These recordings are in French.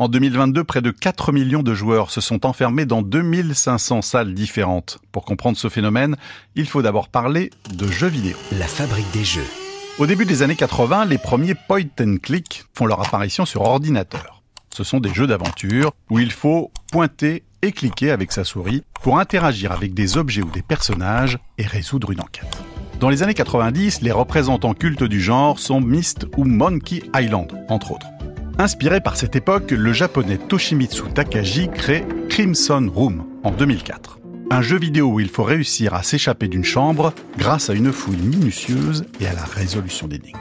En 2022, près de 4 millions de joueurs se sont enfermés dans 2500 salles différentes. Pour comprendre ce phénomène, il faut d'abord parler de jeux vidéo. La fabrique des jeux. Au début des années 80, les premiers point and click font leur apparition sur ordinateur. Ce sont des jeux d'aventure où il faut pointer et cliquer avec sa souris pour interagir avec des objets ou des personnages et résoudre une enquête. Dans les années 90, les représentants cultes du genre sont Myst ou Monkey Island, entre autres. Inspiré par cette époque, le japonais Toshimitsu Takagi crée Crimson Room en 2004. Un jeu vidéo où il faut réussir à s'échapper d'une chambre grâce à une fouille minutieuse et à la résolution d'énigmes.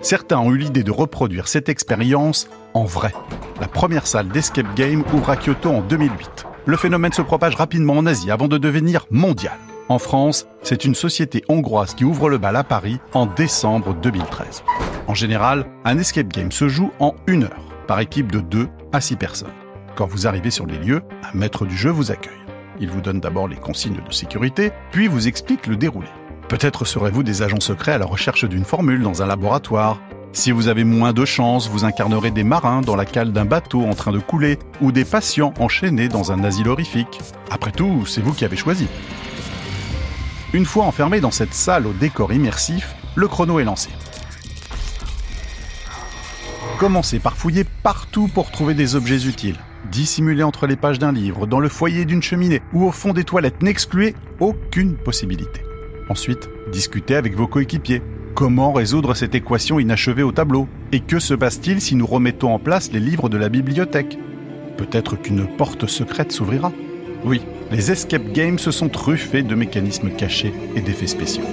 Certains ont eu l'idée de reproduire cette expérience en vrai. La première salle d'escape game ouvre à Kyoto en 2008. Le phénomène se propage rapidement en Asie avant de devenir mondial. En France, c'est une société hongroise qui ouvre le bal à Paris en décembre 2013. En général, un escape game se joue en une heure, par équipe de 2 à 6 personnes. Quand vous arrivez sur les lieux, un maître du jeu vous accueille. Il vous donne d'abord les consignes de sécurité, puis vous explique le déroulé. Peut-être serez-vous des agents secrets à la recherche d'une formule dans un laboratoire. Si vous avez moins de chance, vous incarnerez des marins dans la cale d'un bateau en train de couler ou des patients enchaînés dans un asile horrifique. Après tout, c'est vous qui avez choisi. Une fois enfermé dans cette salle au décor immersif, le chrono est lancé. Commencez par fouiller partout pour trouver des objets utiles. Dissimulés entre les pages d'un livre, dans le foyer d'une cheminée ou au fond des toilettes, n'excluez aucune possibilité. Ensuite, discutez avec vos coéquipiers. Comment résoudre cette équation inachevée au tableau? Et que se passe-t-il si nous remettons en place les livres de la bibliothèque? Peut-être qu'une porte secrète s'ouvrira Oui, les escape games se sont truffés de mécanismes cachés et d'effets spéciaux.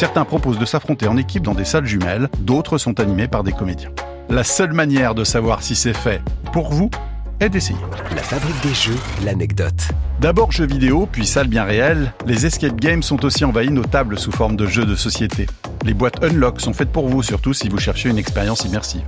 Certains proposent de s'affronter en équipe dans des salles jumelles, d'autres sont animés par des comédiens. La seule manière de savoir si c'est fait pour vous est d'essayer. La fabrique des jeux, l'anecdote. D'abord jeux vidéo, puis salles bien réelles, les escape games sont aussi envahis nos tables sous forme de jeux de société. Les boîtes Unlock sont faites pour vous, surtout si vous cherchez une expérience immersive.